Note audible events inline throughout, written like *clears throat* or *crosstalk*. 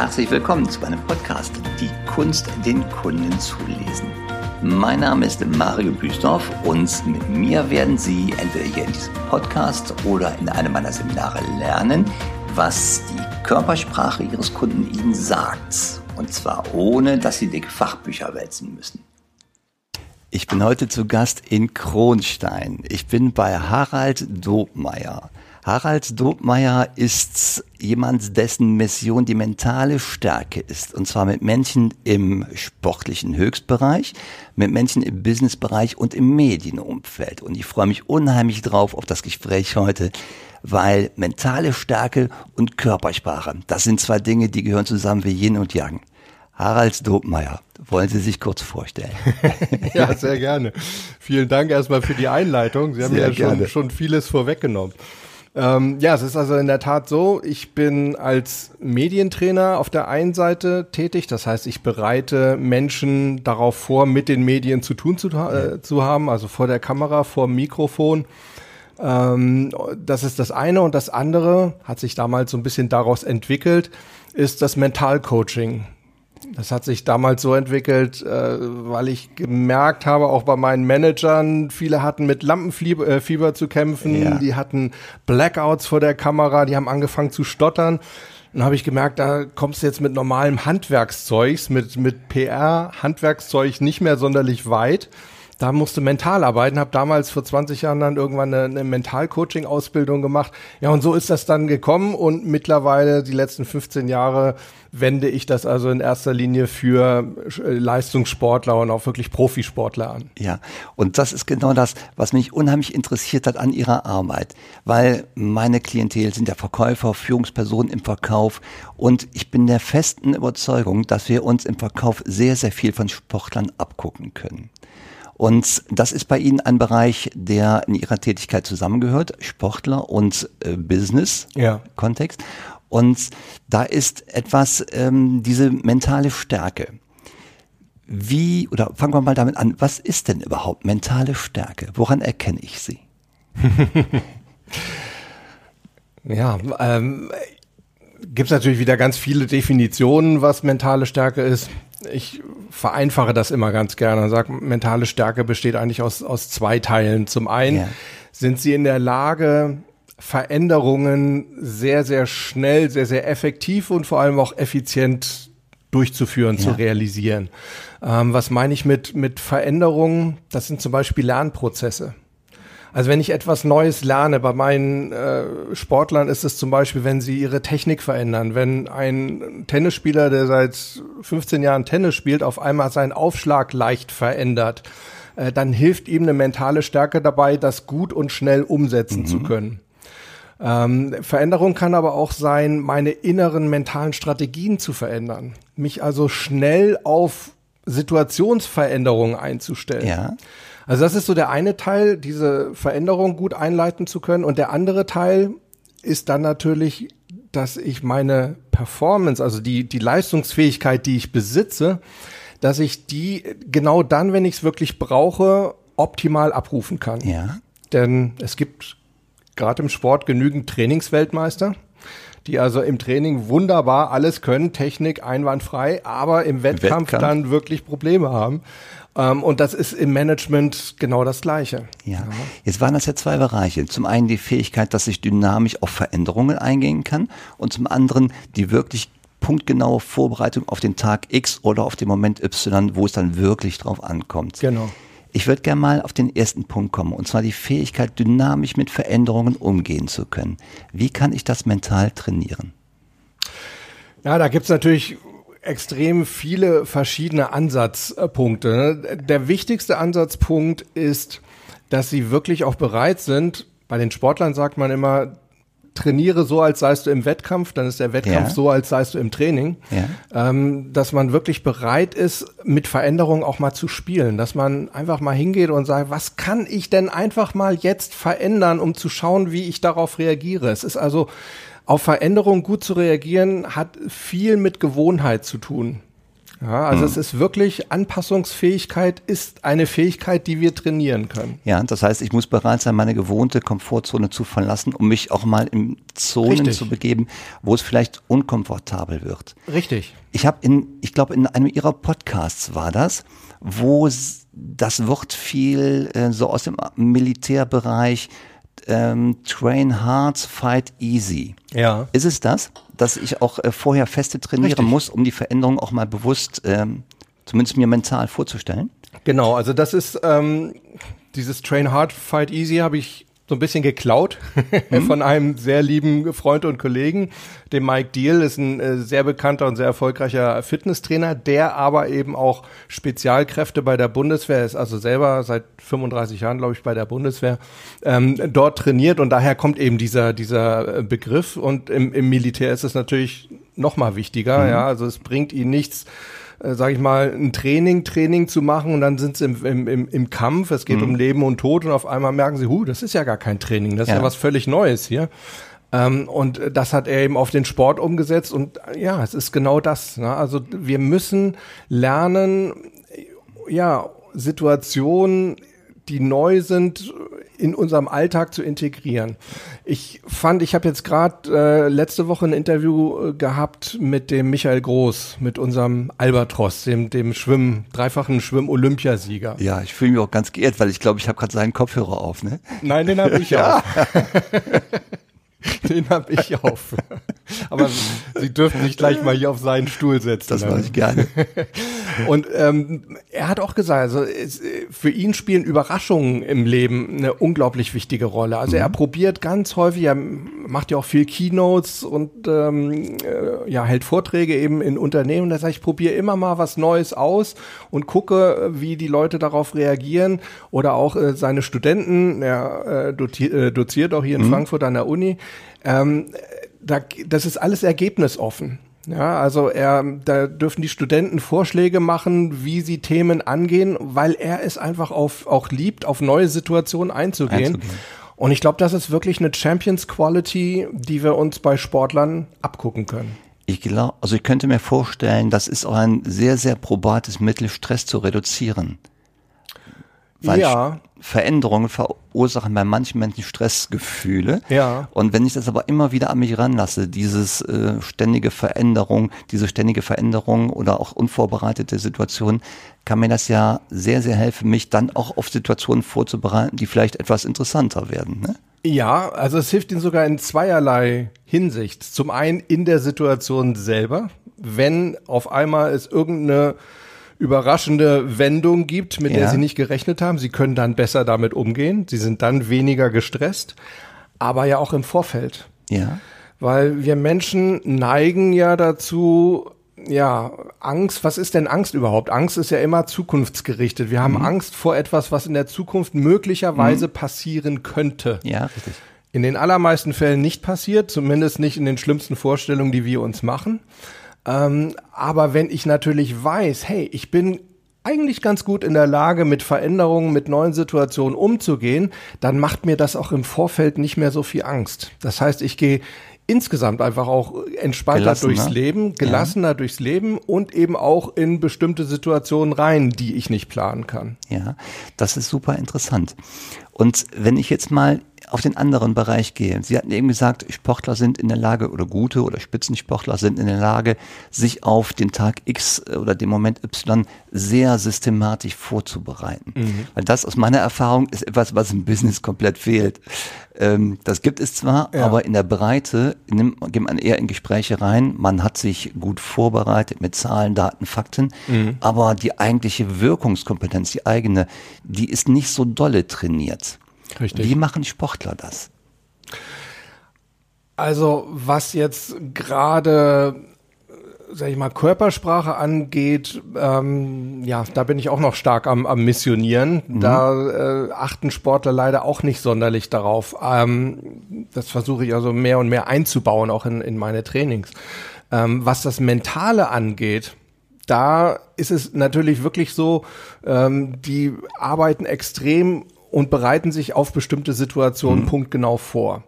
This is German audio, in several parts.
Herzlich willkommen zu meinem Podcast Die Kunst, den Kunden zu lesen. Mein Name ist Mario Büsdorf und mit mir werden Sie entweder hier in diesem Podcast oder in einem meiner Seminare lernen, was die Körpersprache Ihres Kunden Ihnen sagt. Und zwar ohne, dass Sie dicke Fachbücher wälzen müssen. Ich bin heute zu Gast in Kronstein. Ich bin bei Harald Dobmeier. Harald Dobmeier ist jemand, dessen Mission die mentale Stärke ist. Und zwar mit Menschen im sportlichen Höchstbereich, mit Menschen im Businessbereich und im Medienumfeld. Und ich freue mich unheimlich drauf auf das Gespräch heute, weil mentale Stärke und Körpersprache, das sind zwei Dinge, die gehören zusammen wie Yin und Yang. Harald Dobmeier, wollen Sie sich kurz vorstellen? *laughs* ja, sehr gerne. Vielen Dank erstmal für die Einleitung. Sie haben sehr ja schon, schon vieles vorweggenommen. Ähm, ja, es ist also in der Tat so, ich bin als Medientrainer auf der einen Seite tätig. Das heißt, ich bereite Menschen darauf vor, mit den Medien zu tun zu, äh, zu haben, also vor der Kamera, vor dem Mikrofon. Ähm, das ist das eine. Und das andere hat sich damals so ein bisschen daraus entwickelt, ist das Mentalcoaching. Das hat sich damals so entwickelt, äh, weil ich gemerkt habe, auch bei meinen Managern, viele hatten mit Lampenfieber äh, Fieber zu kämpfen, ja. die hatten Blackouts vor der Kamera, die haben angefangen zu stottern. Dann habe ich gemerkt, da kommst du jetzt mit normalem Handwerkszeugs, mit, mit PR, Handwerkszeug nicht mehr sonderlich weit da musste mental arbeiten, habe damals vor 20 Jahren dann irgendwann eine, eine Mental-Coaching-Ausbildung gemacht. Ja, und so ist das dann gekommen und mittlerweile die letzten 15 Jahre wende ich das also in erster Linie für äh, Leistungssportler und auch wirklich Profisportler an. Ja, und das ist genau das, was mich unheimlich interessiert hat an Ihrer Arbeit, weil meine Klientel sind ja Verkäufer, Führungspersonen im Verkauf und ich bin der festen Überzeugung, dass wir uns im Verkauf sehr, sehr viel von Sportlern abgucken können. Und das ist bei Ihnen ein Bereich, der in Ihrer Tätigkeit zusammengehört, Sportler und äh, Business-Kontext. Ja. Und da ist etwas, ähm, diese mentale Stärke. Wie, oder fangen wir mal damit an, was ist denn überhaupt mentale Stärke? Woran erkenne ich sie? *laughs* ja, ähm, gibt es natürlich wieder ganz viele Definitionen, was mentale Stärke ist ich vereinfache das immer ganz gerne und sage, mentale Stärke besteht eigentlich aus, aus zwei Teilen. Zum einen ja. sind sie in der Lage, Veränderungen sehr, sehr schnell, sehr, sehr effektiv und vor allem auch effizient durchzuführen, ja. zu realisieren. Ähm, was meine ich mit, mit Veränderungen? Das sind zum Beispiel Lernprozesse. Also wenn ich etwas Neues lerne, bei meinen äh, Sportlern ist es zum Beispiel, wenn sie ihre Technik verändern. Wenn ein Tennisspieler, der seit 15 Jahren Tennis spielt, auf einmal seinen Aufschlag leicht verändert, äh, dann hilft ihm eine mentale Stärke dabei, das gut und schnell umsetzen mhm. zu können. Ähm, Veränderung kann aber auch sein, meine inneren mentalen Strategien zu verändern. Mich also schnell auf Situationsveränderungen einzustellen. Ja. Also das ist so der eine Teil, diese Veränderung gut einleiten zu können. Und der andere Teil ist dann natürlich, dass ich meine Performance, also die, die Leistungsfähigkeit, die ich besitze, dass ich die genau dann, wenn ich es wirklich brauche, optimal abrufen kann. Ja. Denn es gibt gerade im Sport genügend Trainingsweltmeister, die also im Training wunderbar alles können, Technik einwandfrei, aber im Wettkampf, Wettkampf. dann wirklich Probleme haben. Ähm, und das ist im Management genau das Gleiche. Ja. Jetzt waren das ja zwei Bereiche. Zum einen die Fähigkeit, dass ich dynamisch auf Veränderungen eingehen kann und zum anderen die wirklich punktgenaue Vorbereitung auf den Tag X oder auf den Moment Y, wo es dann wirklich drauf ankommt. Genau. Ich würde gerne mal auf den ersten Punkt kommen, und zwar die Fähigkeit, dynamisch mit Veränderungen umgehen zu können. Wie kann ich das mental trainieren? Ja, da gibt's natürlich extrem viele verschiedene Ansatzpunkte. Der wichtigste Ansatzpunkt ist, dass sie wirklich auch bereit sind. Bei den Sportlern sagt man immer, trainiere so, als seist du im Wettkampf, dann ist der Wettkampf ja. so, als seist du im Training. Ja. Ähm, dass man wirklich bereit ist, mit Veränderungen auch mal zu spielen. Dass man einfach mal hingeht und sagt, was kann ich denn einfach mal jetzt verändern, um zu schauen, wie ich darauf reagiere. Es ist also auf Veränderungen gut zu reagieren, hat viel mit Gewohnheit zu tun. Ja, also mhm. es ist wirklich Anpassungsfähigkeit ist eine Fähigkeit, die wir trainieren können. Ja, das heißt, ich muss bereit sein, meine gewohnte Komfortzone zu verlassen, um mich auch mal in Zonen Richtig. zu begeben, wo es vielleicht unkomfortabel wird. Richtig. Ich habe in, ich glaube, in einem ihrer Podcasts war das, wo das Wort viel äh, so aus dem Militärbereich ähm, Train hard, fight easy. Ja. Ist es das, dass ich auch äh, vorher feste trainieren Richtig. muss, um die Veränderung auch mal bewusst, ähm, zumindest mir mental vorzustellen? Genau, also das ist ähm, dieses Train hard, fight easy habe ich so ein bisschen geklaut *laughs* mhm. von einem sehr lieben Freund und Kollegen. Dem Mike Deal ist ein äh, sehr bekannter und sehr erfolgreicher Fitnesstrainer, der aber eben auch Spezialkräfte bei der Bundeswehr ist, also selber seit 35 Jahren, glaube ich, bei der Bundeswehr, ähm, dort trainiert und daher kommt eben dieser, dieser äh, Begriff und im, im Militär ist es natürlich noch mal wichtiger, mhm. ja, also es bringt ihn nichts, äh, sage ich mal, ein Training, Training zu machen und dann sind sie im, im, im, im Kampf, es geht mhm. um Leben und Tod und auf einmal merken sie, hu, das ist ja gar kein Training, das ist ja, ja was völlig Neues hier. Ähm, und das hat er eben auf den Sport umgesetzt und ja, es ist genau das. Ne? Also wir müssen lernen, ja, Situationen die neu sind, in unserem Alltag zu integrieren. Ich fand, ich habe jetzt gerade äh, letzte Woche ein Interview äh, gehabt mit dem Michael Groß, mit unserem Albatros, dem, dem Schwimm, dreifachen Schwimm-Olympiasieger. Ja, ich fühle mich auch ganz geehrt, weil ich glaube, ich habe gerade seinen Kopfhörer auf, ne? Nein, den habe ich ja. auf. *laughs* Den habe ich auf. *laughs* *laughs* Aber Sie dürfen sich gleich mal hier auf seinen Stuhl setzen. Das mache ich gerne. *laughs* Und ähm, er hat auch gesagt, also es, für ihn spielen Überraschungen im Leben eine unglaublich wichtige Rolle. Also mhm. er probiert ganz häufig, er macht ja auch viel Keynotes und ähm, äh, ja hält Vorträge eben in Unternehmen. Er sagt, ich probiere immer mal was Neues aus und gucke, wie die Leute darauf reagieren. Oder auch äh, seine Studenten, er äh, doziert, äh, doziert auch hier in mhm. Frankfurt an der Uni ähm, da, das ist alles ergebnisoffen. Ja, also er, da dürfen die Studenten Vorschläge machen, wie sie Themen angehen, weil er es einfach auf, auch liebt, auf neue Situationen einzugehen. einzugehen. Und ich glaube, das ist wirklich eine Champions Quality, die wir uns bei Sportlern abgucken können. Ich glaube, also ich könnte mir vorstellen, das ist auch ein sehr, sehr probates Mittel, Stress zu reduzieren. Weil ja. Veränderungen verursachen bei manchen Menschen Stressgefühle. Ja. Und wenn ich das aber immer wieder an mich ranlasse, dieses äh, ständige Veränderung, diese ständige Veränderung oder auch unvorbereitete Situationen, kann mir das ja sehr, sehr helfen, mich dann auch auf Situationen vorzubereiten, die vielleicht etwas interessanter werden. Ne? Ja, also es hilft Ihnen sogar in zweierlei Hinsicht. Zum einen in der Situation selber, wenn auf einmal es irgendeine überraschende Wendung gibt, mit ja. der sie nicht gerechnet haben. Sie können dann besser damit umgehen. Sie sind dann weniger gestresst, aber ja auch im Vorfeld. Ja. Weil wir Menschen neigen ja dazu, ja, Angst, was ist denn Angst überhaupt? Angst ist ja immer zukunftsgerichtet. Wir haben mhm. Angst vor etwas, was in der Zukunft möglicherweise mhm. passieren könnte. Ja, richtig. In den allermeisten Fällen nicht passiert, zumindest nicht in den schlimmsten Vorstellungen, die wir uns machen. Ähm, aber wenn ich natürlich weiß, hey, ich bin eigentlich ganz gut in der Lage, mit Veränderungen, mit neuen Situationen umzugehen, dann macht mir das auch im Vorfeld nicht mehr so viel Angst. Das heißt, ich gehe insgesamt einfach auch entspannter durchs Leben, gelassener ja. durchs Leben und eben auch in bestimmte Situationen rein, die ich nicht planen kann. Ja, das ist super interessant. Und wenn ich jetzt mal auf den anderen Bereich gehe. Sie hatten eben gesagt, Sportler sind in der Lage oder gute oder Spitzensportler sind in der Lage, sich auf den Tag X oder den Moment Y sehr systematisch vorzubereiten. Mhm. Weil das aus meiner Erfahrung ist etwas, was im Business komplett fehlt. Ähm, das gibt es zwar, ja. aber in der Breite nimmt, geht man eher in Gespräche rein. Man hat sich gut vorbereitet mit Zahlen, Daten, Fakten, mhm. aber die eigentliche Wirkungskompetenz, die eigene, die ist nicht so dolle trainiert. Richtig. Wie machen Sportler das? Also was jetzt gerade sag ich mal, Körpersprache angeht, ähm, ja, da bin ich auch noch stark am, am Missionieren. Mhm. Da äh, achten Sportler leider auch nicht sonderlich darauf. Ähm, das versuche ich also mehr und mehr einzubauen, auch in, in meine Trainings. Ähm, was das Mentale angeht, da ist es natürlich wirklich so, ähm, die arbeiten extrem und bereiten sich auf bestimmte Situationen mhm. punktgenau vor.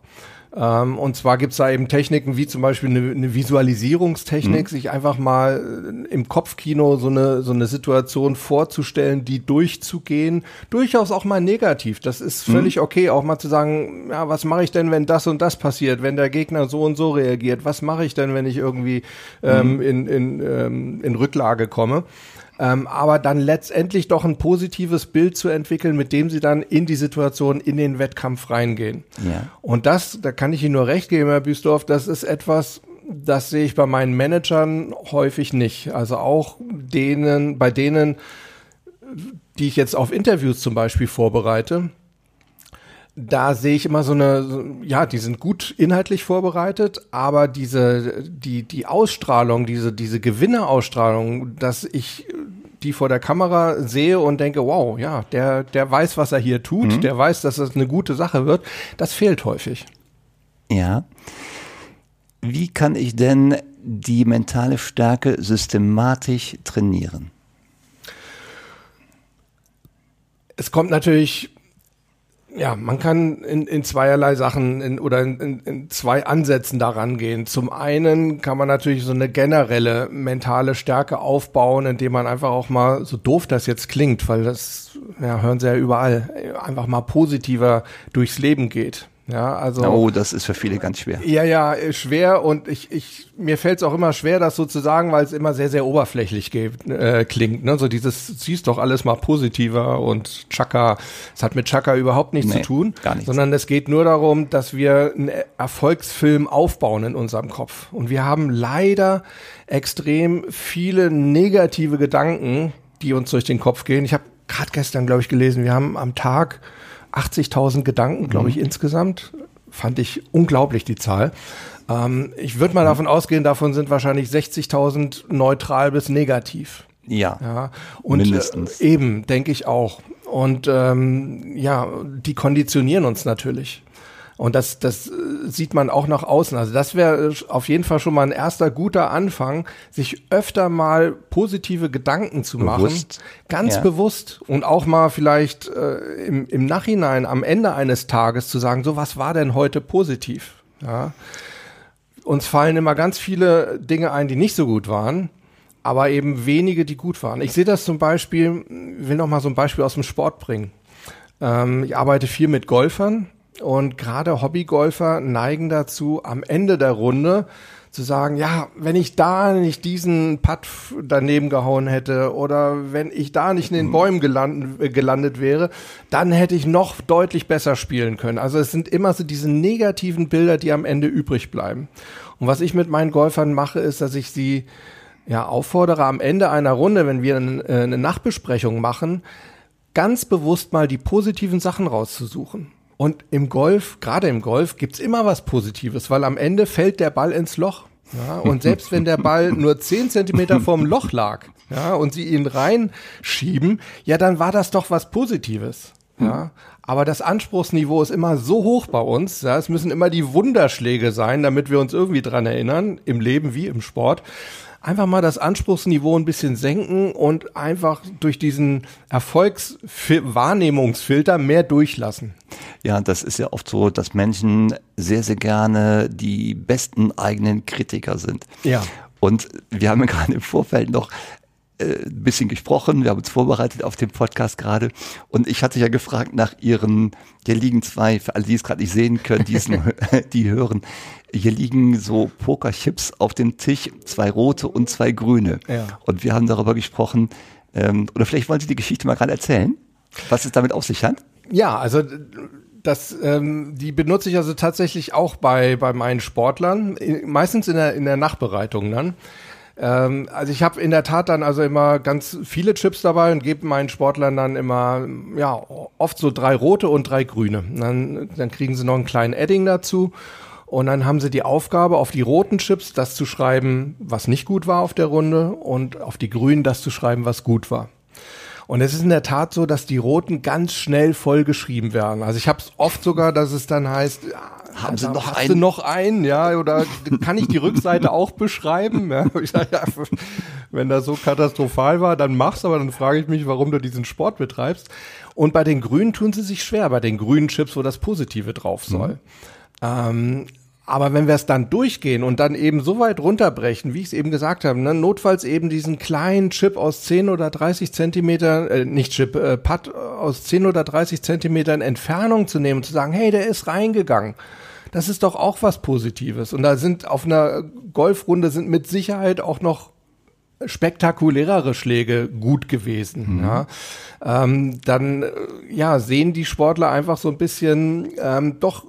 Ähm, und zwar gibt's da eben Techniken wie zum Beispiel eine, eine Visualisierungstechnik, mhm. sich einfach mal äh, im Kopfkino so eine, so eine Situation vorzustellen, die durchzugehen. Durchaus auch mal negativ. Das ist mhm. völlig mhm. okay, auch mal zu sagen, ja, was mache ich denn, wenn das und das passiert, wenn der Gegner so und so reagiert? Was mache ich denn, wenn ich irgendwie ähm, mhm. in, in, ähm, in Rücklage komme? Ähm, aber dann letztendlich doch ein positives Bild zu entwickeln, mit dem sie dann in die Situation, in den Wettkampf reingehen. Ja. Und das, da kann ich Ihnen nur recht geben, Herr Büsdorf, das ist etwas, das sehe ich bei meinen Managern häufig nicht. Also auch denen, bei denen, die ich jetzt auf Interviews zum Beispiel vorbereite, da sehe ich immer so eine, ja, die sind gut inhaltlich vorbereitet, aber diese, die, die Ausstrahlung, diese, diese Gewinnerausstrahlung, dass ich die vor der Kamera sehe und denke, wow, ja, der, der weiß, was er hier tut, mhm. der weiß, dass das eine gute Sache wird, das fehlt häufig. Ja. Wie kann ich denn die mentale Stärke systematisch trainieren? Es kommt natürlich ja, man kann in, in zweierlei Sachen in, oder in, in, zwei Ansätzen daran gehen. Zum einen kann man natürlich so eine generelle mentale Stärke aufbauen, indem man einfach auch mal, so doof das jetzt klingt, weil das ja, hören Sie ja überall, einfach mal positiver durchs Leben geht. Ja, also. Oh, das ist für viele ganz schwer. Ja, ja, schwer und ich, ich, mir fällt es auch immer schwer, das so zu sagen, weil es immer sehr, sehr oberflächlich geht, äh, klingt. Ne? So dieses, siehst doch alles mal positiver und Chaka, es hat mit Chaka überhaupt nichts nee, zu tun, gar nichts. sondern es geht nur darum, dass wir einen Erfolgsfilm aufbauen in unserem Kopf. Und wir haben leider extrem viele negative Gedanken, die uns durch den Kopf gehen. Ich habe gerade gestern, glaube ich, gelesen, wir haben am Tag 80.000 Gedanken, glaube ich, mhm. insgesamt. Fand ich unglaublich, die Zahl. Ähm, ich würde mal mhm. davon ausgehen, davon sind wahrscheinlich 60.000 neutral bis negativ. Ja. ja. Und mindestens. Äh, eben, denke ich auch. Und ähm, ja, die konditionieren uns natürlich. Und das, das äh, sieht man auch nach außen. Also das wäre äh, auf jeden Fall schon mal ein erster guter Anfang, sich öfter mal positive Gedanken zu bewusst. machen. Ganz ja. bewusst. Und auch mal vielleicht äh, im, im Nachhinein, am Ende eines Tages zu sagen, so was war denn heute positiv? Ja. Uns fallen immer ganz viele Dinge ein, die nicht so gut waren aber eben wenige, die gut waren. Ich sehe das zum Beispiel, will noch mal so ein Beispiel aus dem Sport bringen. Ähm, ich arbeite viel mit Golfern und gerade Hobbygolfer neigen dazu, am Ende der Runde zu sagen, ja, wenn ich da nicht diesen Putt daneben gehauen hätte oder wenn ich da nicht in den mhm. Bäumen gelandet, gelandet wäre, dann hätte ich noch deutlich besser spielen können. Also es sind immer so diese negativen Bilder, die am Ende übrig bleiben. Und was ich mit meinen Golfern mache, ist, dass ich sie ja auffordere, am Ende einer Runde, wenn wir äh, eine Nachbesprechung machen, ganz bewusst mal die positiven Sachen rauszusuchen. Und im Golf, gerade im Golf, gibt's immer was Positives, weil am Ende fällt der Ball ins Loch. Ja, und selbst wenn der Ball *laughs* nur zehn Zentimeter vorm Loch lag, ja, und sie ihn reinschieben, ja, dann war das doch was Positives. Ja, aber das Anspruchsniveau ist immer so hoch bei uns. Ja, es müssen immer die Wunderschläge sein, damit wir uns irgendwie dran erinnern, im Leben wie im Sport einfach mal das Anspruchsniveau ein bisschen senken und einfach durch diesen Erfolgswahrnehmungsfilter mehr durchlassen. Ja, das ist ja oft so, dass Menschen sehr, sehr gerne die besten eigenen Kritiker sind. Ja. Und wir haben ja gerade im Vorfeld noch äh, ein bisschen gesprochen, wir haben uns vorbereitet auf den Podcast gerade und ich hatte ja gefragt nach ihren, hier liegen zwei, für alle, die es gerade nicht sehen können, die, *laughs* die hören, hier liegen so Pokerchips auf dem Tisch, zwei rote und zwei grüne. Ja. Und wir haben darüber gesprochen, ähm, oder vielleicht wollen Sie die Geschichte mal gerade erzählen, was es damit auf sich hat? Ja, also das, ähm, die benutze ich also tatsächlich auch bei, bei meinen Sportlern, meistens in der, in der Nachbereitung dann. Ähm, also ich habe in der Tat dann also immer ganz viele Chips dabei und gebe meinen Sportlern dann immer, ja, oft so drei rote und drei grüne. Dann, dann kriegen sie noch einen kleinen Edding dazu. Und dann haben sie die Aufgabe, auf die roten Chips das zu schreiben, was nicht gut war auf der Runde und auf die grünen das zu schreiben, was gut war. Und es ist in der Tat so, dass die roten ganz schnell vollgeschrieben werden. Also ich habe es oft sogar, dass es dann heißt, haben Sie noch hast einen? du noch einen, ja, oder kann ich die Rückseite auch beschreiben? Ja, *laughs* ich sag, ja, wenn das so katastrophal war, dann mach's, aber dann frage ich mich, warum du diesen Sport betreibst. Und bei den Grünen tun sie sich schwer, bei den grünen Chips, wo das Positive drauf soll. Mhm. Ähm, aber wenn wir es dann durchgehen und dann eben so weit runterbrechen, wie ich es eben gesagt habe, ne, notfalls eben diesen kleinen Chip aus 10 oder 30 Zentimetern, äh, nicht Chip, äh, Putt aus 10 oder 30 Zentimetern Entfernung zu nehmen und zu sagen, hey, der ist reingegangen. Das ist doch auch was Positives. Und da sind auf einer Golfrunde sind mit Sicherheit auch noch spektakulärere Schläge gut gewesen. Mhm. Ja. Ähm, dann äh, ja sehen die Sportler einfach so ein bisschen ähm, doch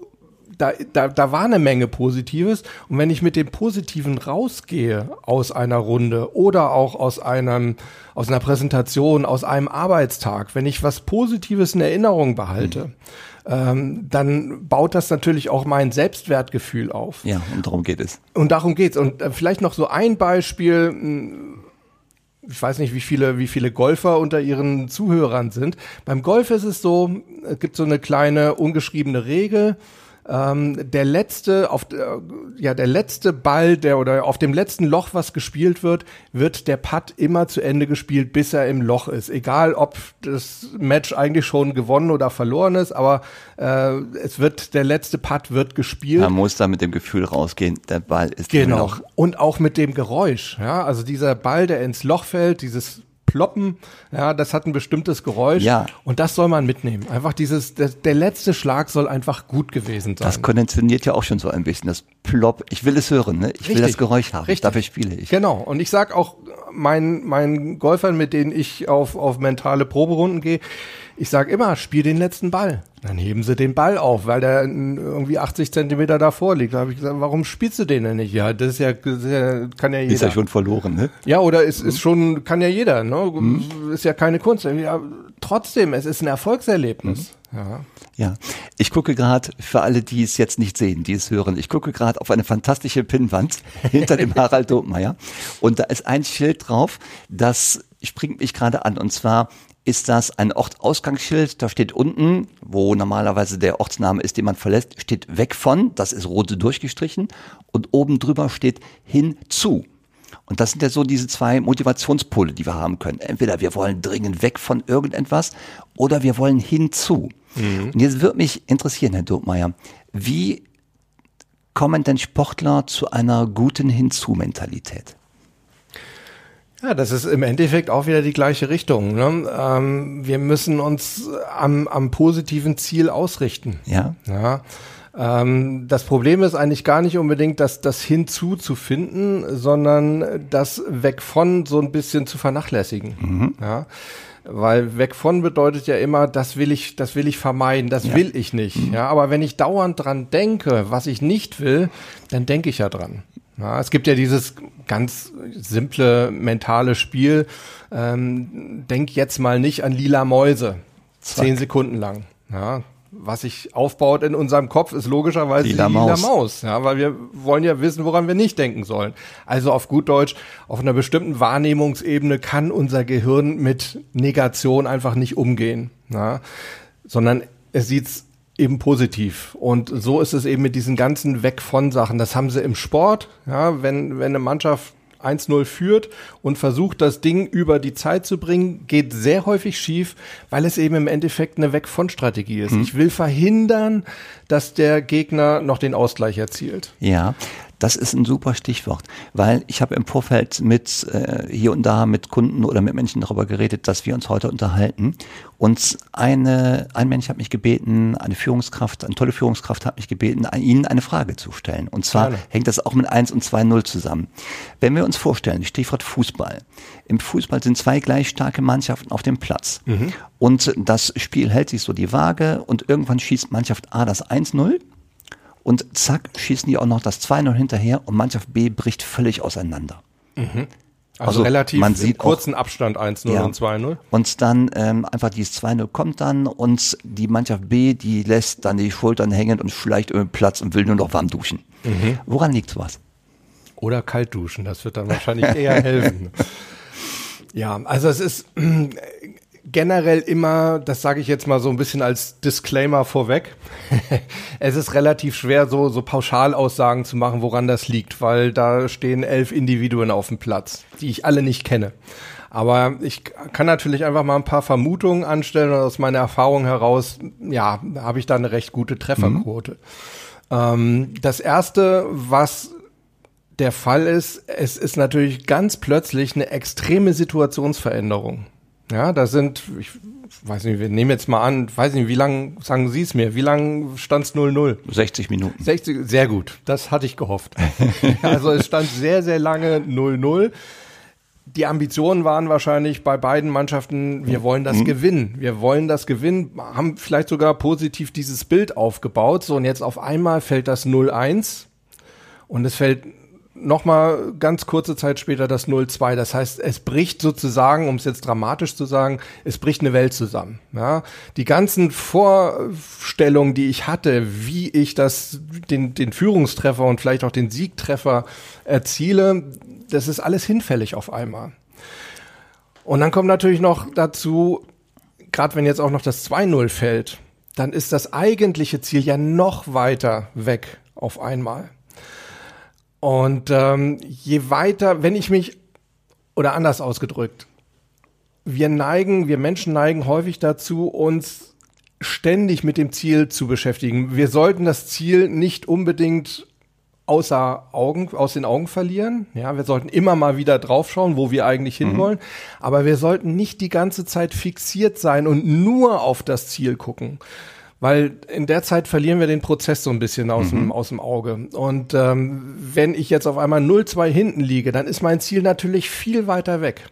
da, da, da war eine Menge Positives. Und wenn ich mit dem Positiven rausgehe aus einer Runde oder auch aus einem, aus einer Präsentation, aus einem Arbeitstag, wenn ich was Positives in Erinnerung behalte, mhm. ähm, dann baut das natürlich auch mein Selbstwertgefühl auf. Ja, und darum geht es. Und darum geht's. Und äh, vielleicht noch so ein Beispiel, hm, ich weiß nicht, wie viele, wie viele Golfer unter ihren Zuhörern sind. Beim Golf ist es so, es gibt so eine kleine ungeschriebene Regel ähm, der letzte, auf, äh, ja, der letzte Ball, der oder auf dem letzten Loch, was gespielt wird, wird der Putt immer zu Ende gespielt, bis er im Loch ist. Egal, ob das Match eigentlich schon gewonnen oder verloren ist, aber äh, es wird, der letzte Putt wird gespielt. Man muss da mit dem Gefühl rausgehen, der Ball ist genau. im Loch. Und auch mit dem Geräusch, ja, also dieser Ball, der ins Loch fällt, dieses ploppen. Ja, das hat ein bestimmtes Geräusch. Ja. Und das soll man mitnehmen. Einfach dieses, der, der letzte Schlag soll einfach gut gewesen sein. Das konditioniert ja auch schon so ein bisschen. Das Plopp. Ich will es hören, ne? Ich Richtig. will das Geräusch haben. Richtig. Dafür spiele ich. Genau. Und ich sag auch meinen, meinen Golfern, mit denen ich auf, auf mentale Proberunden gehe, ich sage immer, spiel den letzten Ball. Dann heben sie den Ball auf, weil der irgendwie 80 Zentimeter davor liegt. Da habe ich gesagt, warum spielst du den denn nicht? Ja, das ist ja, das ist ja kann ja jeder. Ist ja schon verloren, ne? Ja, oder ist, ist schon, kann ja jeder, ne? Mhm. Ist ja keine Kunst. Ja, trotzdem, es ist ein Erfolgserlebnis. Mhm. Ja. Ja, ich gucke gerade für alle, die es jetzt nicht sehen, die es hören, ich gucke gerade auf eine fantastische Pinnwand *laughs* hinter dem Harald Dobmeier und da ist ein Schild drauf, das springt mich gerade an und zwar ist das ein Ortsausgangsschild. Da steht unten, wo normalerweise der Ortsname ist, den man verlässt, steht weg von. Das ist rote durchgestrichen. Und oben drüber steht hinzu. Und das sind ja so diese zwei Motivationspole, die wir haben können. Entweder wir wollen dringend weg von irgendetwas oder wir wollen hinzu. Mhm. Und jetzt würde mich interessieren, Herr Dobmeier, wie kommen denn Sportler zu einer guten Hinzu-Mentalität? Ja, das ist im Endeffekt auch wieder die gleiche Richtung. Ne? Ähm, wir müssen uns am, am positiven Ziel ausrichten. Ja. ja. Ähm, das Problem ist eigentlich gar nicht unbedingt, das, das hinzu zu finden, sondern das weg von so ein bisschen zu vernachlässigen. Mhm. Ja. Weil weg von bedeutet ja immer, das will ich, das will ich vermeiden, das ja. will ich nicht. Mhm. Ja, aber wenn ich dauernd dran denke, was ich nicht will, dann denke ich ja dran. Ja, es gibt ja dieses ganz simple mentale Spiel. Ähm, denk jetzt mal nicht an lila Mäuse. Zack. Zehn Sekunden lang. Ja, was sich aufbaut in unserem Kopf, ist logischerweise lila die lila Maus. Maus. Ja, weil wir wollen ja wissen, woran wir nicht denken sollen. Also auf gut Deutsch, auf einer bestimmten Wahrnehmungsebene kann unser Gehirn mit Negation einfach nicht umgehen. Ja, sondern es sieht's eben positiv. Und so ist es eben mit diesen ganzen Weg von Sachen. Das haben sie im Sport, ja, wenn, wenn eine Mannschaft 1-0 führt und versucht, das Ding über die Zeit zu bringen, geht sehr häufig schief, weil es eben im Endeffekt eine Weg von Strategie ist. Hm. Ich will verhindern, dass der Gegner noch den Ausgleich erzielt. Ja, das ist ein super Stichwort, weil ich habe im Vorfeld mit äh, hier und da mit Kunden oder mit Menschen darüber geredet, dass wir uns heute unterhalten. Und eine, ein Mensch hat mich gebeten, eine Führungskraft, eine tolle Führungskraft hat mich gebeten, Ihnen eine Frage zu stellen. Und zwar Gerne. hängt das auch mit 1 und 2-0 zusammen. Wenn wir uns vorstellen, Stichwort Fußball. Im Fußball sind zwei gleich starke Mannschaften auf dem Platz. Mhm. Und das Spiel hält sich so die Waage und irgendwann schießt Mannschaft A das 1-0 und zack, schießen die auch noch das 2-0 hinterher und Mannschaft B bricht völlig auseinander. Mhm. Also, also, relativ man sieht kurzen auch, Abstand 1-0 ja, und 2-0. Und dann ähm, einfach dieses 2-0 kommt dann und die Mannschaft B, die lässt dann die Schultern hängen und schleicht über den Platz und will nur noch warm duschen. Mhm. Woran liegt sowas? Oder kalt duschen, das wird dann wahrscheinlich eher *laughs* helfen. Ja, also es ist generell immer, das sage ich jetzt mal so ein bisschen als Disclaimer vorweg, *laughs* es ist relativ schwer, so, so Pauschalaussagen zu machen, woran das liegt, weil da stehen elf Individuen auf dem Platz, die ich alle nicht kenne. Aber ich kann natürlich einfach mal ein paar Vermutungen anstellen und aus meiner Erfahrung heraus, ja, habe ich da eine recht gute Trefferquote. Mhm. Ähm, das erste, was der Fall ist, es ist natürlich ganz plötzlich eine extreme Situationsveränderung. Ja, da sind, ich weiß nicht, wir nehmen jetzt mal an, weiß nicht, wie lang, sagen Sie es mir, wie lang stand es 0-0? 60 Minuten. 60, sehr gut, das hatte ich gehofft. *laughs* also es stand sehr, sehr lange 0-0. Die Ambitionen waren wahrscheinlich bei beiden Mannschaften, wir wollen das mhm. gewinnen. Wir wollen das gewinnen, haben vielleicht sogar positiv dieses Bild aufgebaut. So, und jetzt auf einmal fällt das 0-1 und es fällt nochmal ganz kurze Zeit später das 0-2. Das heißt, es bricht sozusagen, um es jetzt dramatisch zu sagen, es bricht eine Welt zusammen. Ja? Die ganzen Vorstellungen, die ich hatte, wie ich das, den, den Führungstreffer und vielleicht auch den Siegtreffer erziele, das ist alles hinfällig auf einmal. Und dann kommt natürlich noch dazu, gerade wenn jetzt auch noch das 2-0 fällt, dann ist das eigentliche Ziel ja noch weiter weg auf einmal. Und ähm, je weiter, wenn ich mich, oder anders ausgedrückt, wir neigen, wir Menschen neigen häufig dazu, uns ständig mit dem Ziel zu beschäftigen. Wir sollten das Ziel nicht unbedingt außer Augen, aus den Augen verlieren. Ja, wir sollten immer mal wieder draufschauen, wo wir eigentlich hinwollen. Mhm. Aber wir sollten nicht die ganze Zeit fixiert sein und nur auf das Ziel gucken weil in der Zeit verlieren wir den Prozess so ein bisschen aus, mhm. dem, aus dem Auge. Und ähm, wenn ich jetzt auf einmal 0-2 hinten liege, dann ist mein Ziel natürlich viel weiter weg.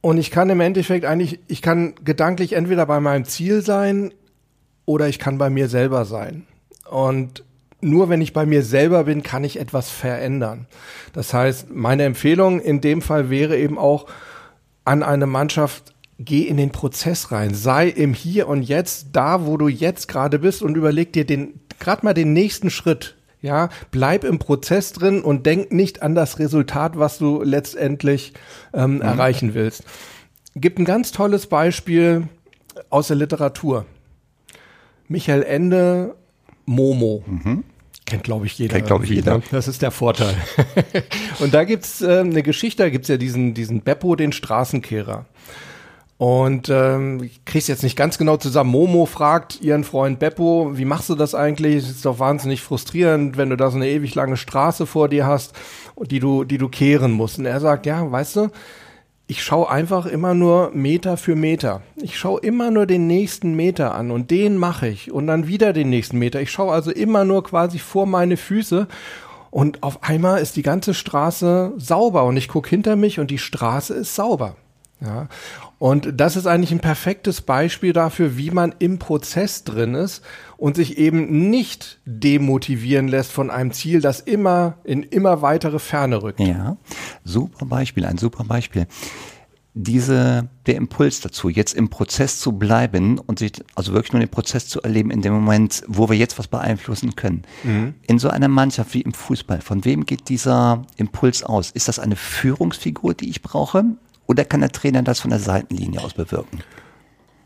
Und ich kann im Endeffekt eigentlich, ich kann gedanklich entweder bei meinem Ziel sein oder ich kann bei mir selber sein. Und nur wenn ich bei mir selber bin, kann ich etwas verändern. Das heißt, meine Empfehlung in dem Fall wäre eben auch an eine Mannschaft geh in den Prozess rein, sei im Hier und Jetzt da, wo du jetzt gerade bist und überleg dir den gerade mal den nächsten Schritt. Ja, bleib im Prozess drin und denk nicht an das Resultat, was du letztendlich ähm, mhm. erreichen willst. Gibt ein ganz tolles Beispiel aus der Literatur. Michael Ende, Momo. Mhm. Kennt, glaube ich, jeder. Kennt, glaube ich, jeder. Ne? Das ist der Vorteil. *laughs* und da gibt's äh, eine Geschichte, da gibt's ja diesen, diesen Beppo, den Straßenkehrer. Und ähm, ich krieg's jetzt nicht ganz genau zusammen. Momo fragt ihren Freund Beppo, wie machst du das eigentlich? Es ist doch wahnsinnig frustrierend, wenn du da so eine ewig lange Straße vor dir hast, die du, die du kehren musst. Und er sagt, ja, weißt du, ich schaue einfach immer nur Meter für Meter. Ich schaue immer nur den nächsten Meter an und den mache ich und dann wieder den nächsten Meter. Ich schaue also immer nur quasi vor meine Füße und auf einmal ist die ganze Straße sauber und ich gucke hinter mich und die Straße ist sauber. Ja. Und das ist eigentlich ein perfektes Beispiel dafür, wie man im Prozess drin ist und sich eben nicht demotivieren lässt von einem Ziel, das immer in immer weitere Ferne rückt. Ja, super Beispiel, ein super Beispiel. Diese, der Impuls dazu, jetzt im Prozess zu bleiben und sich, also wirklich nur den Prozess zu erleben in dem Moment, wo wir jetzt was beeinflussen können. Mhm. In so einer Mannschaft wie im Fußball, von wem geht dieser Impuls aus? Ist das eine Führungsfigur, die ich brauche? Oder kann der Trainer das von der Seitenlinie aus bewirken?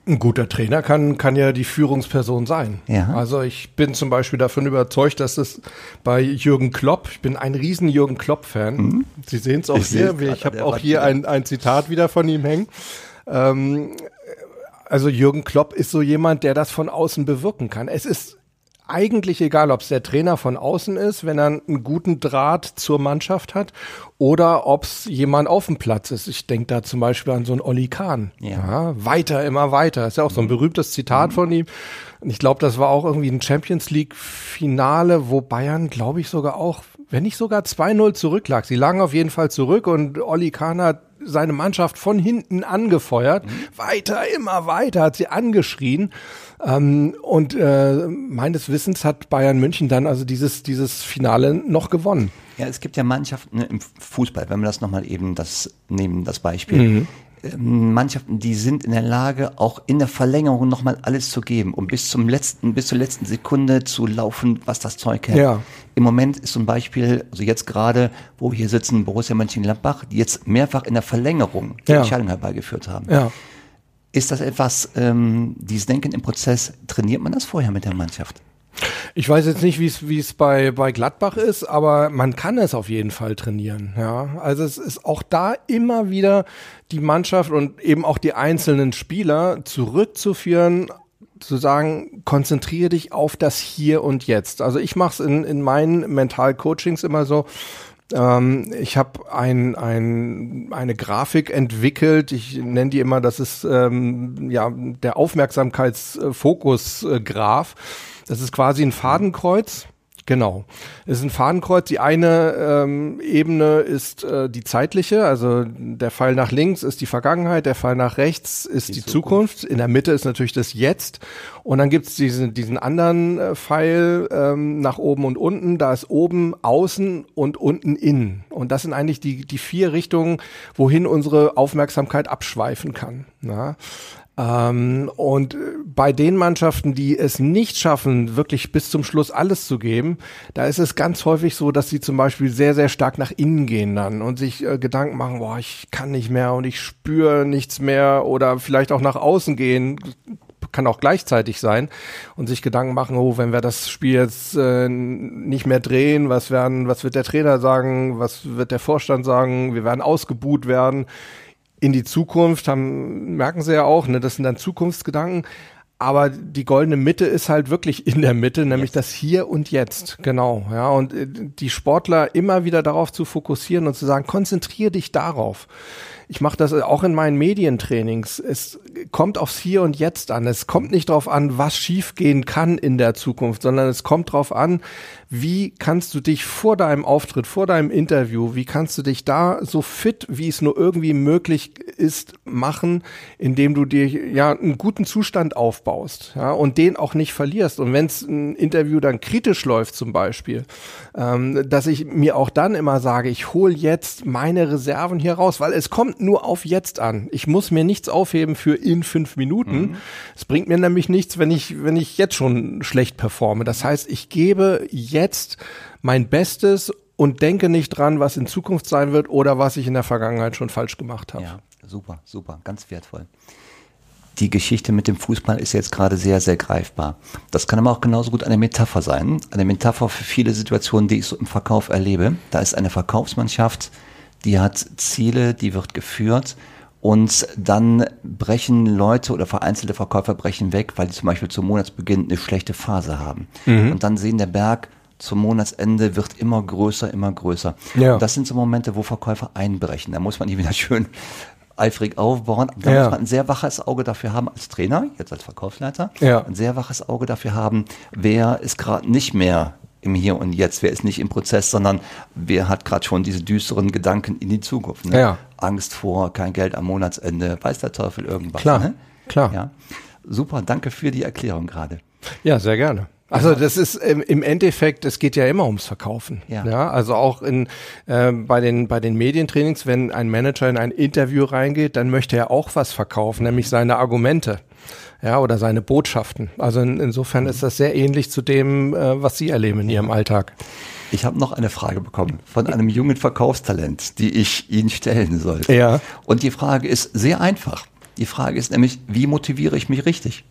Ein guter Trainer kann, kann ja die Führungsperson sein. Ja. Also ich bin zum Beispiel davon überzeugt, dass es bei Jürgen Klopp, ich bin ein riesen Jürgen Klopp-Fan. Mhm. Sie sehen es auch ich hier, ich habe auch hier ein, ein Zitat wieder von ihm hängen. Ähm, also Jürgen Klopp ist so jemand, der das von außen bewirken kann. Es ist eigentlich egal, ob es der Trainer von außen ist, wenn er einen guten Draht zur Mannschaft hat, oder ob es jemand auf dem Platz ist. Ich denke da zum Beispiel an so einen Olli Kahn. Ja. ja. weiter, immer weiter. Das ist ja auch so ein mhm. berühmtes Zitat mhm. von ihm. Und ich glaube, das war auch irgendwie ein Champions League Finale, wo Bayern, glaube ich, sogar auch, wenn nicht sogar 2-0 zurücklag. Sie lagen auf jeden Fall zurück und Olli Kahn hat seine Mannschaft von hinten angefeuert. Mhm. Weiter, immer weiter, hat sie angeschrien. Ähm, und äh, meines Wissens hat Bayern München dann also dieses, dieses Finale noch gewonnen. Ja, es gibt ja Mannschaften im Fußball, wenn wir das nochmal eben das nehmen, das Beispiel. Mhm. Ähm, Mannschaften, die sind in der Lage, auch in der Verlängerung nochmal alles zu geben, um bis zum letzten, bis zur letzten Sekunde zu laufen, was das Zeug hält. Ja. Im Moment ist zum Beispiel, also jetzt gerade, wo wir hier sitzen, Borussia Mönchengladbach, die jetzt mehrfach in der Verlängerung die ja. Entscheidung herbeigeführt haben. Ja. Ist das etwas, ähm, dieses Denken im Prozess, trainiert man das vorher mit der Mannschaft? Ich weiß jetzt nicht, wie es bei bei Gladbach ist, aber man kann es auf jeden Fall trainieren. Ja, also es ist auch da immer wieder die Mannschaft und eben auch die einzelnen Spieler zurückzuführen zu sagen, konzentriere dich auf das Hier und Jetzt. Also ich mache es in, in meinen Mental-Coachings immer so, ähm, ich habe ein, ein, eine Grafik entwickelt, ich nenne die immer, das ist ähm, ja der Aufmerksamkeitsfokus-Graph. Das ist quasi ein Fadenkreuz Genau. Es ist ein Fadenkreuz. Die eine ähm, Ebene ist äh, die zeitliche, also der Pfeil nach links ist die Vergangenheit, der Pfeil nach rechts ist die, die Zukunft. Zukunft. In der Mitte ist natürlich das Jetzt. Und dann gibt's diesen, diesen anderen äh, Pfeil ähm, nach oben und unten. Da ist oben außen und unten innen. Und das sind eigentlich die, die vier Richtungen, wohin unsere Aufmerksamkeit abschweifen kann. Ja? Ähm, und bei den Mannschaften, die es nicht schaffen, wirklich bis zum Schluss alles zu geben, da ist es ganz häufig so, dass sie zum Beispiel sehr, sehr stark nach innen gehen dann und sich äh, Gedanken machen, boah, ich kann nicht mehr und ich spüre nichts mehr oder vielleicht auch nach außen gehen, kann auch gleichzeitig sein und sich Gedanken machen, oh, wenn wir das Spiel jetzt äh, nicht mehr drehen, was werden, was wird der Trainer sagen, was wird der Vorstand sagen, wir werden ausgebuht werden in die Zukunft, haben, merken sie ja auch, ne, das sind dann Zukunftsgedanken. Aber die goldene Mitte ist halt wirklich in der Mitte, nämlich yes. das Hier und Jetzt. Genau. Ja, und äh, die Sportler immer wieder darauf zu fokussieren und zu sagen, konzentriere dich darauf. Ich mache das auch in meinen Medientrainings. Es kommt aufs Hier und Jetzt an. Es kommt nicht darauf an, was schiefgehen kann in der Zukunft, sondern es kommt darauf an, wie kannst du dich vor deinem Auftritt, vor deinem Interview, wie kannst du dich da so fit, wie es nur irgendwie möglich ist, machen, indem du dir ja einen guten Zustand aufbaust, ja, und den auch nicht verlierst. Und wenn es ein Interview dann kritisch läuft, zum Beispiel, ähm, dass ich mir auch dann immer sage, ich hole jetzt meine Reserven hier raus, weil es kommt nur auf jetzt an. Ich muss mir nichts aufheben für in fünf Minuten. Mhm. Es bringt mir nämlich nichts, wenn ich, wenn ich jetzt schon schlecht performe. Das heißt, ich gebe jetzt jetzt mein Bestes und denke nicht dran, was in Zukunft sein wird oder was ich in der Vergangenheit schon falsch gemacht habe. Ja, super, super, ganz wertvoll. Die Geschichte mit dem Fußball ist jetzt gerade sehr, sehr greifbar. Das kann aber auch genauso gut eine Metapher sein. Eine Metapher für viele Situationen, die ich so im Verkauf erlebe. Da ist eine Verkaufsmannschaft, die hat Ziele, die wird geführt und dann brechen Leute oder vereinzelte Verkäufer brechen weg, weil die zum Beispiel zum Monatsbeginn eine schlechte Phase haben. Mhm. Und dann sehen der Berg zum Monatsende wird immer größer, immer größer. Ja. Und das sind so Momente, wo Verkäufer einbrechen. Da muss man die wieder *laughs* schön eifrig aufbauen. Da ja. muss man ein sehr waches Auge dafür haben als Trainer, jetzt als Verkaufsleiter, ja. ein sehr waches Auge dafür haben, wer ist gerade nicht mehr im Hier und Jetzt, wer ist nicht im Prozess, sondern wer hat gerade schon diese düsteren Gedanken in die Zukunft. Ne? Ja. Angst vor, kein Geld am Monatsende, weiß der Teufel irgendwas. Klar, ne? klar. Ja. Super, danke für die Erklärung gerade. Ja, sehr gerne. Also das ist im, im Endeffekt, es geht ja immer ums Verkaufen. Ja. ja also auch in äh, bei den bei den Medientrainings, wenn ein Manager in ein Interview reingeht, dann möchte er auch was verkaufen, nämlich seine Argumente. Ja, oder seine Botschaften. Also in, insofern ist das sehr ähnlich zu dem, äh, was Sie erleben in Ihrem Alltag. Ich habe noch eine Frage bekommen von einem jungen Verkaufstalent, die ich Ihnen stellen sollte. Ja. Und die Frage ist sehr einfach. Die Frage ist nämlich, wie motiviere ich mich richtig?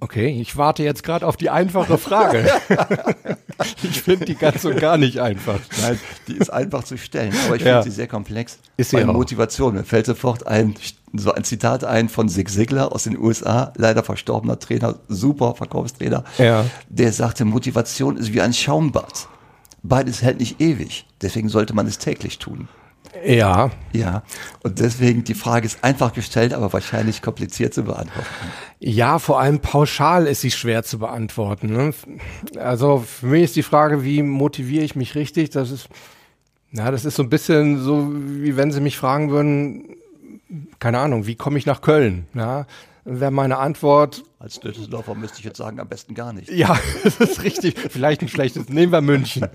Okay, ich warte jetzt gerade auf die einfache Frage. *laughs* ich finde die ganz und gar nicht einfach. Nein, die ist einfach zu stellen, aber ich finde sie sehr komplex. Ist sie Bei Motivation. Mir fällt sofort ein, so ein Zitat ein von Zig Ziglar aus den USA, leider verstorbener Trainer, super Verkaufstrainer. Ja. Der sagte, Motivation ist wie ein Schaumbad. Beides hält nicht ewig. Deswegen sollte man es täglich tun. Ja. Ja. Und deswegen, die Frage ist einfach gestellt, aber wahrscheinlich kompliziert zu beantworten. Ja, vor allem pauschal ist sie schwer zu beantworten. Ne? Also für mich ist die Frage, wie motiviere ich mich richtig? Das ist, na, das ist so ein bisschen so, wie wenn Sie mich fragen würden, keine Ahnung, wie komme ich nach Köln? Ja, wäre meine Antwort. Als Düsseldorfer müsste ich jetzt sagen, am besten gar nicht. Ja, *laughs* das ist richtig. Vielleicht ein schlechtes. Nehmen wir München.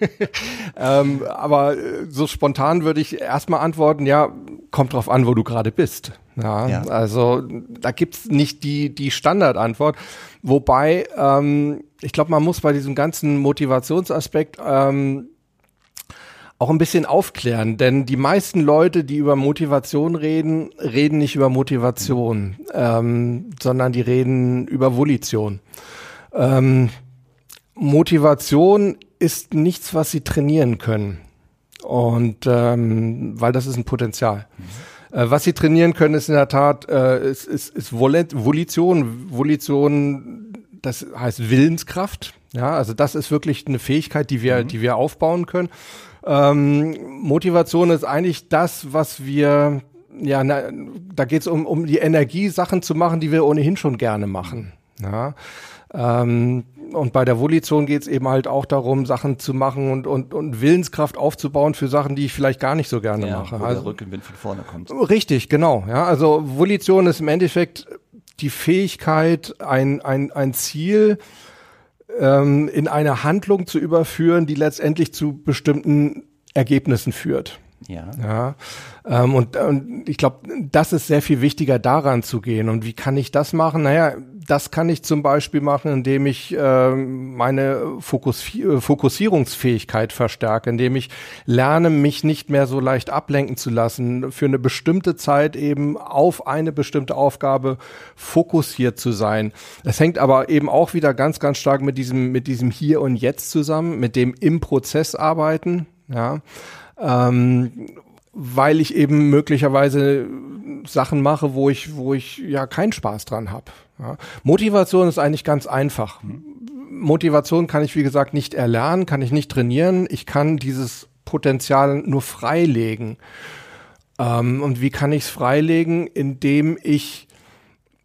*laughs* ähm, aber äh, so spontan würde ich erstmal antworten, ja, kommt drauf an, wo du gerade bist. Ja, ja, Also da gibt's nicht die, die Standardantwort. Wobei, ähm, ich glaube, man muss bei diesem ganzen Motivationsaspekt ähm, auch ein bisschen aufklären, denn die meisten Leute, die über Motivation reden, reden nicht über Motivation, ähm, sondern die reden über Volition. Ähm, Motivation ist nichts, was sie trainieren können. Und ähm, weil das ist ein Potenzial. Äh, was sie trainieren können, ist in der Tat, äh, ist, ist, ist Volition. Volition, das heißt Willenskraft. Ja, also das ist wirklich eine Fähigkeit, die wir, mhm. die wir aufbauen können. Ähm, Motivation ist eigentlich das, was wir, ja, na, da geht es um, um die Energie, Sachen zu machen, die wir ohnehin schon gerne machen. Ja. Ähm, und bei der Volition geht es eben halt auch darum, Sachen zu machen und, und, und Willenskraft aufzubauen für Sachen, die ich vielleicht gar nicht so gerne ja, mache. Wo also, der Rückenwind von vorne kommt. Richtig, genau. Ja, also Volition ist im Endeffekt die Fähigkeit, ein, ein, ein Ziel ähm, in eine Handlung zu überführen, die letztendlich zu bestimmten Ergebnissen führt. Ja. ja ähm, und, und ich glaube, das ist sehr viel wichtiger, daran zu gehen. Und wie kann ich das machen? Naja, das kann ich zum Beispiel machen, indem ich äh, meine Fokus Fokussierungsfähigkeit verstärke, indem ich lerne, mich nicht mehr so leicht ablenken zu lassen, für eine bestimmte Zeit eben auf eine bestimmte Aufgabe fokussiert zu sein. Das hängt aber eben auch wieder ganz, ganz stark mit diesem, mit diesem Hier und Jetzt zusammen, mit dem im Prozess arbeiten. Ja. Ähm, weil ich eben möglicherweise Sachen mache, wo ich, wo ich ja keinen Spaß dran habe. Ja. Motivation ist eigentlich ganz einfach. Motivation kann ich, wie gesagt, nicht erlernen, kann ich nicht trainieren. Ich kann dieses Potenzial nur freilegen. Ähm, und wie kann ich es freilegen? Indem ich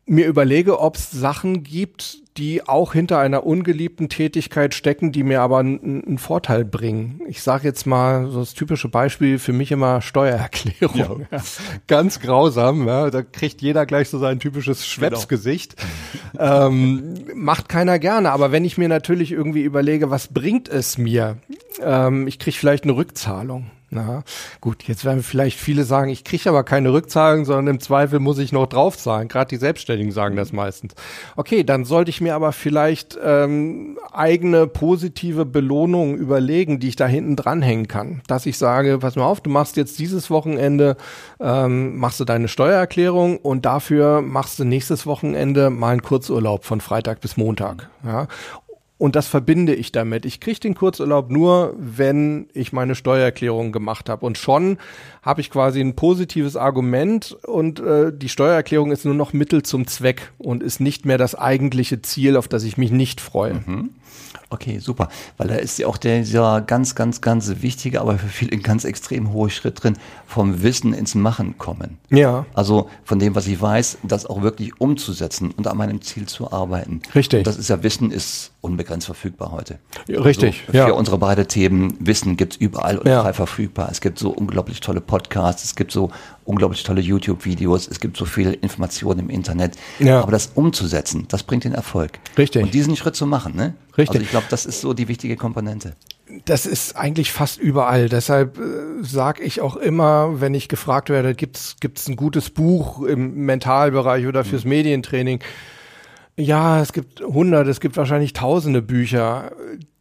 mir überlege, ob es Sachen gibt, die auch hinter einer ungeliebten Tätigkeit stecken, die mir aber einen Vorteil bringen. Ich sage jetzt mal so das typische Beispiel für mich immer Steuererklärung. Ja. *laughs* Ganz grausam, ja. da kriegt jeder gleich so sein typisches Schwepsgesicht. Genau. ähm, macht keiner gerne, aber wenn ich mir natürlich irgendwie überlege, was bringt es mir? Ähm, ich kriege vielleicht eine Rückzahlung. Na, gut, jetzt werden vielleicht viele sagen, ich kriege aber keine Rückzahlung, sondern im Zweifel muss ich noch draufzahlen. Gerade die Selbstständigen sagen das meistens. Okay, dann sollte ich mir aber vielleicht ähm, eigene positive Belohnungen überlegen, die ich da hinten dranhängen kann. Dass ich sage, pass mal auf, du machst jetzt dieses Wochenende, ähm, machst du deine Steuererklärung und dafür machst du nächstes Wochenende mal einen Kurzurlaub von Freitag bis Montag. Ja? Und das verbinde ich damit. Ich kriege den Kurzurlaub nur, wenn ich meine Steuererklärung gemacht habe. Und schon habe ich quasi ein positives Argument und äh, die Steuererklärung ist nur noch Mittel zum Zweck und ist nicht mehr das eigentliche Ziel, auf das ich mich nicht freue. Mhm. Okay, super. Weil da ist ja auch der, dieser ganz, ganz, ganz wichtige, aber für viele ganz extrem hohe Schritt drin, vom Wissen ins Machen kommen. Ja. Also von dem, was ich weiß, das auch wirklich umzusetzen und an meinem Ziel zu arbeiten. Richtig. Und das ist ja Wissen ist unbegrenzt verfügbar heute. Ja, richtig. Also für ja. unsere beiden Themen Wissen gibt's überall und ja. frei verfügbar. Es gibt so unglaublich tolle Podcasts, es gibt so unglaublich tolle YouTube-Videos, es gibt so viele Informationen im Internet. Ja. Aber das umzusetzen, das bringt den Erfolg. Richtig. Und diesen Schritt zu machen, ne? Richtig. Also ich glaube, das ist so die wichtige Komponente. Das ist eigentlich fast überall. Deshalb äh, sage ich auch immer, wenn ich gefragt werde, gibt's gibt's ein gutes Buch im Mentalbereich oder fürs mhm. Medientraining? Ja, es gibt hundert, es gibt wahrscheinlich tausende Bücher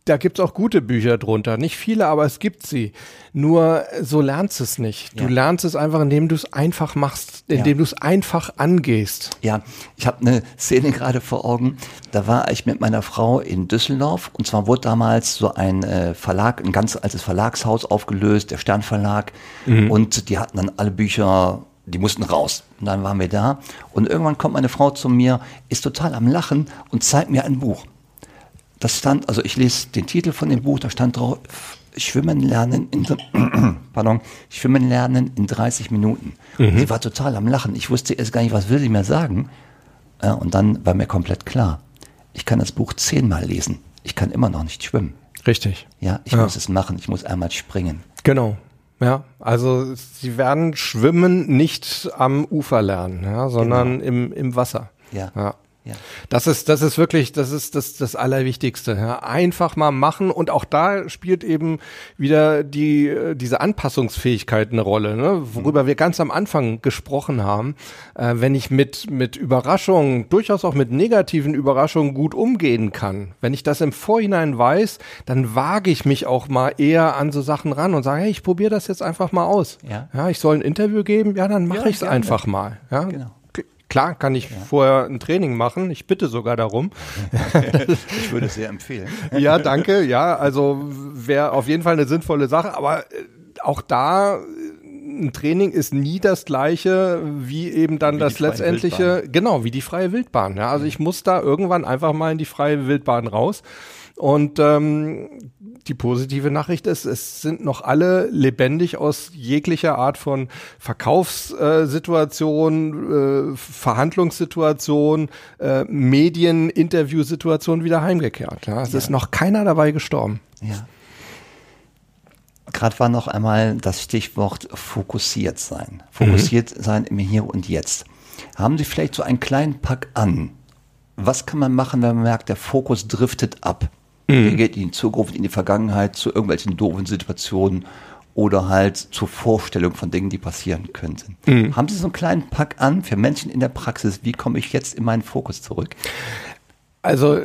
da gibt's auch gute Bücher drunter. Nicht viele, aber es gibt sie. Nur so lernst es nicht. Du ja. lernst es einfach, indem du es einfach machst, indem ja. du es einfach angehst. Ja, ich habe eine Szene gerade vor Augen. Da war ich mit meiner Frau in Düsseldorf und zwar wurde damals so ein äh, Verlag, ein ganz altes Verlagshaus aufgelöst, der Sternverlag. Mhm. Und die hatten dann alle Bücher die mussten raus. Und dann waren wir da. Und irgendwann kommt meine Frau zu mir, ist total am Lachen und zeigt mir ein Buch. Das stand, also ich lese den Titel von dem Buch, da stand drauf, Schwimmen lernen in, *clears throat* pardon, Schwimmen lernen in 30 Minuten. Mhm. Sie war total am Lachen. Ich wusste erst gar nicht, was will sie mir sagen. Ja, und dann war mir komplett klar, ich kann das Buch zehnmal lesen. Ich kann immer noch nicht schwimmen. Richtig. Ja, ich ja. muss es machen. Ich muss einmal springen. Genau. Ja, also sie werden Schwimmen nicht am Ufer lernen, ja, sondern genau. im, im Wasser. Ja. ja. Ja. Das ist, das ist wirklich, das ist das, das Allerwichtigste. Ja. Einfach mal machen und auch da spielt eben wieder die, diese Anpassungsfähigkeit eine Rolle, ne? worüber mhm. wir ganz am Anfang gesprochen haben. Äh, wenn ich mit, mit Überraschungen, durchaus auch mit negativen Überraschungen gut umgehen kann, wenn ich das im Vorhinein weiß, dann wage ich mich auch mal eher an so Sachen ran und sage, hey, ich probiere das jetzt einfach mal aus. Ja. ja ich soll ein Interview geben, ja, dann mache ja, ich es einfach mal. Ja. Genau. Klar kann ich ja. vorher ein Training machen. Ich bitte sogar darum. *laughs* ich würde es sehr empfehlen. ja, danke. Ja, also wäre auf jeden Fall eine sinnvolle Sache. Aber äh, auch da ein Training ist nie das gleiche wie eben dann wie das letztendliche, Wildbahn. genau, wie die freie Wildbahn. Ja, also ich muss da irgendwann einfach mal in die freie Wildbahn raus. Und ähm, die positive Nachricht ist, es sind noch alle lebendig aus jeglicher Art von Verkaufssituation, äh, Verhandlungssituation, äh, Medien, Interviewsituation wieder heimgekehrt. Ja, es ja. ist noch keiner dabei gestorben. Ja. Gerade war noch einmal das Stichwort fokussiert sein. Fokussiert mhm. sein im Hier und Jetzt. Haben Sie vielleicht so einen kleinen Pack an? Was kann man machen, wenn man merkt, der Fokus driftet ab? Mhm. Er geht in die Zukunft, in die Vergangenheit, zu irgendwelchen doofen Situationen oder halt zur Vorstellung von Dingen, die passieren könnten. Mhm. Haben Sie so einen kleinen Pack an für Menschen in der Praxis? Wie komme ich jetzt in meinen Fokus zurück? Also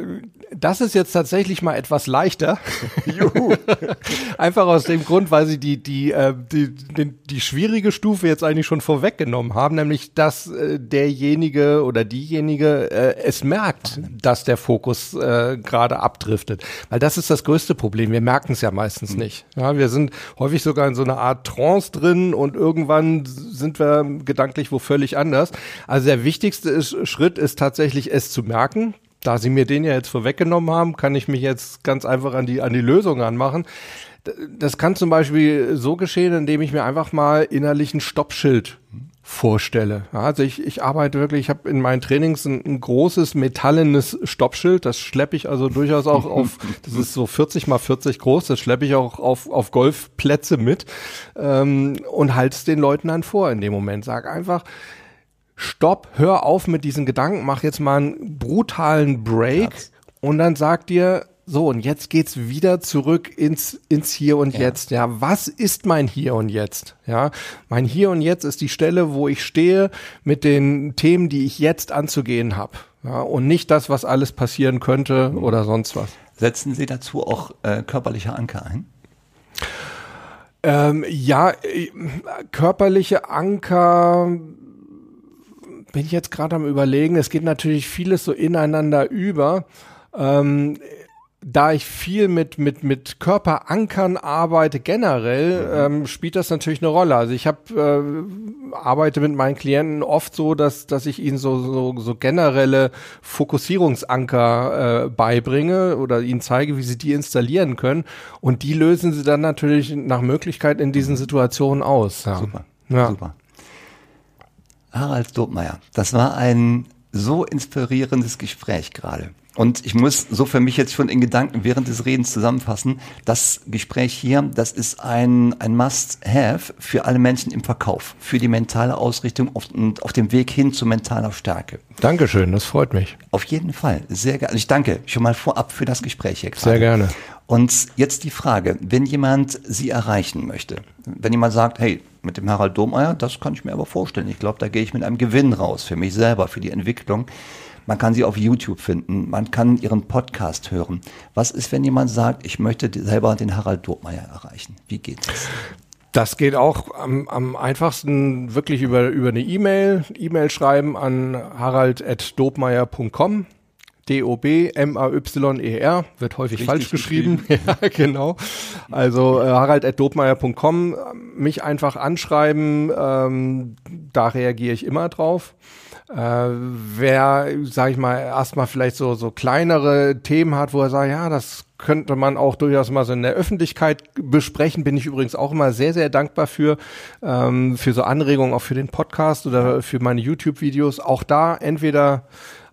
das ist jetzt tatsächlich mal etwas leichter. *laughs* Juhu. *laughs* Einfach aus dem Grund, weil sie die, die, äh, die, die, die schwierige Stufe jetzt eigentlich schon vorweggenommen haben, nämlich dass äh, derjenige oder diejenige äh, es merkt, dass der Fokus äh, gerade abdriftet. Weil das ist das größte Problem. Wir merken es ja meistens mhm. nicht. Ja, wir sind häufig sogar in so einer Art Trance drin und irgendwann sind wir gedanklich wo völlig anders. Also der wichtigste ist, Schritt ist tatsächlich es zu merken da Sie mir den ja jetzt vorweggenommen haben, kann ich mich jetzt ganz einfach an die, an die Lösung anmachen. Das kann zum Beispiel so geschehen, indem ich mir einfach mal innerlich ein Stoppschild vorstelle. Also ich, ich arbeite wirklich, ich habe in meinen Trainings ein, ein, großes metallenes Stoppschild, das schleppe ich also durchaus auch auf, *laughs* das ist so 40 mal 40 groß, das schleppe ich auch auf, auf Golfplätze mit ähm, und halte es den Leuten dann vor in dem Moment. Sag einfach, stopp, hör auf mit diesen Gedanken, mach jetzt mal einen brutalen Break Platz. und dann sag dir, so, und jetzt geht's wieder zurück ins, ins Hier und ja. Jetzt. Ja, was ist mein Hier und Jetzt? Ja, mein Hier und Jetzt ist die Stelle, wo ich stehe mit den Themen, die ich jetzt anzugehen habe. Ja, und nicht das, was alles passieren könnte mhm. oder sonst was. Setzen Sie dazu auch äh, körperliche Anker ein? Ähm, ja, äh, körperliche Anker bin ich jetzt gerade am überlegen, es geht natürlich vieles so ineinander über. Ähm, da ich viel mit, mit, mit Körperankern arbeite generell, mhm. ähm, spielt das natürlich eine Rolle. Also ich hab, äh, arbeite mit meinen Klienten oft so, dass, dass ich ihnen so, so, so generelle Fokussierungsanker äh, beibringe oder ihnen zeige, wie sie die installieren können. Und die lösen sie dann natürlich nach Möglichkeit in diesen Situationen aus. Ja. Super. Ja. Super. Harald Dobmeier, das war ein so inspirierendes Gespräch gerade. Und ich muss so für mich jetzt schon in Gedanken während des Redens zusammenfassen, das Gespräch hier, das ist ein, ein Must-Have für alle Menschen im Verkauf, für die mentale Ausrichtung auf, und auf dem Weg hin zu mentaler Stärke. Dankeschön, das freut mich. Auf jeden Fall, sehr gerne. Ich danke schon mal vorab für das Gespräch hier gerade. Sehr gerne. Und jetzt die Frage, wenn jemand Sie erreichen möchte, wenn jemand sagt, hey, mit dem Harald Domeier, das kann ich mir aber vorstellen. Ich glaube, da gehe ich mit einem Gewinn raus für mich selber, für die Entwicklung. Man kann sie auf YouTube finden, man kann ihren Podcast hören. Was ist, wenn jemand sagt, ich möchte selber den Harald Dobmeier erreichen? Wie geht es? Das geht auch am, am einfachsten wirklich über, über eine E-Mail. E-Mail schreiben an harald.dobmeier.com. D-O-B-M-A-Y-E-R, wird häufig Richtig falsch geschrieben. geschrieben. *laughs* ja, genau. Also äh, harald.dobmeier.com, mich einfach anschreiben, ähm, da reagiere ich immer drauf. Äh, wer, sage ich mal, erstmal vielleicht so, so kleinere Themen hat, wo er sagt, ja, das könnte man auch durchaus mal so in der Öffentlichkeit besprechen, bin ich übrigens auch immer sehr, sehr dankbar für, ähm, für so Anregungen, auch für den Podcast oder für meine YouTube-Videos. Auch da entweder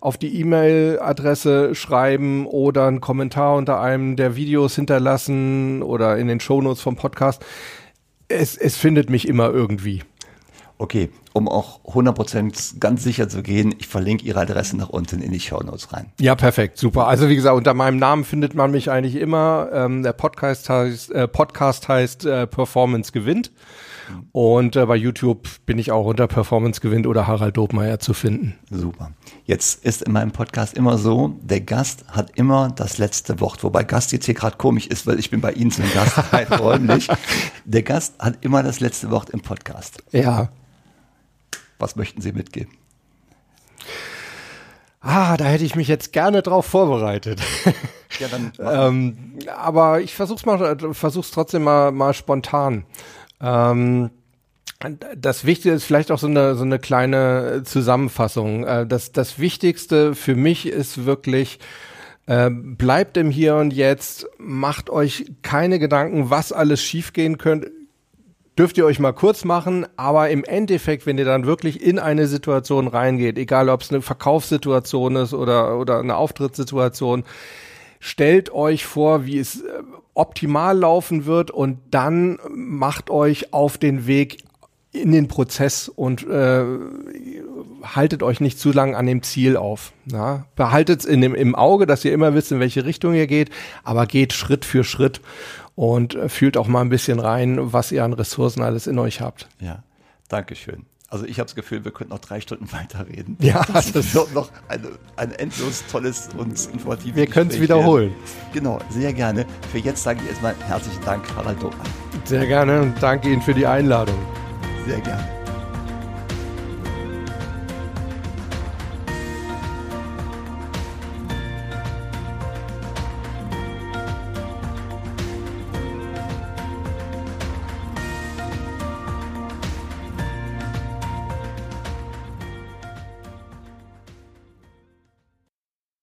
auf die E-Mail-Adresse schreiben oder einen Kommentar unter einem der Videos hinterlassen oder in den Shownotes vom Podcast. Es, es findet mich immer irgendwie. Okay, um auch 100% ganz sicher zu gehen, ich verlinke Ihre Adresse nach unten in die Shownotes rein. Ja, perfekt, super. Also wie gesagt, unter meinem Namen findet man mich eigentlich immer. Ähm, der Podcast heißt, äh, Podcast heißt äh, Performance gewinnt. Und äh, bei YouTube bin ich auch unter Performance gewinnt oder Harald Dobmeier zu finden. Super. Jetzt ist in meinem Podcast immer so, der Gast hat immer das letzte Wort. Wobei Gast jetzt hier gerade komisch ist, weil ich bin bei Ihnen zum Gast *laughs* räumlich. Der Gast hat immer das letzte Wort im Podcast. Ja. Was möchten Sie mitgeben? Ah, da hätte ich mich jetzt gerne drauf vorbereitet. Ja, dann. *laughs* ähm, aber ich versuch's mal, versuch's trotzdem mal, mal spontan. Ähm, Das Wichtige ist vielleicht auch so eine, so eine kleine Zusammenfassung. Äh, das, das Wichtigste für mich ist wirklich, äh, bleibt im Hier und Jetzt, macht euch keine Gedanken, was alles schiefgehen könnte. Dürft ihr euch mal kurz machen, aber im Endeffekt, wenn ihr dann wirklich in eine Situation reingeht, egal ob es eine Verkaufssituation ist oder, oder eine Auftrittssituation, stellt euch vor, wie es äh, optimal laufen wird und dann macht euch auf den Weg in den Prozess und äh, haltet euch nicht zu lang an dem Ziel auf. Ja? Behaltet es im Auge, dass ihr immer wisst, in welche Richtung ihr geht, aber geht Schritt für Schritt und äh, fühlt auch mal ein bisschen rein, was ihr an Ressourcen alles in euch habt. Ja, Dankeschön. Also ich habe das Gefühl, wir könnten noch drei Stunden *laughs* weiterreden. Ja, das, das wird noch eine, ein endlos tolles und informatives Wir können es wiederholen. Genau, sehr gerne. Für jetzt sage ich erstmal herzlichen Dank, Harald Doppmann. Sehr gerne und danke Ihnen für die Einladung. Sehr gerne.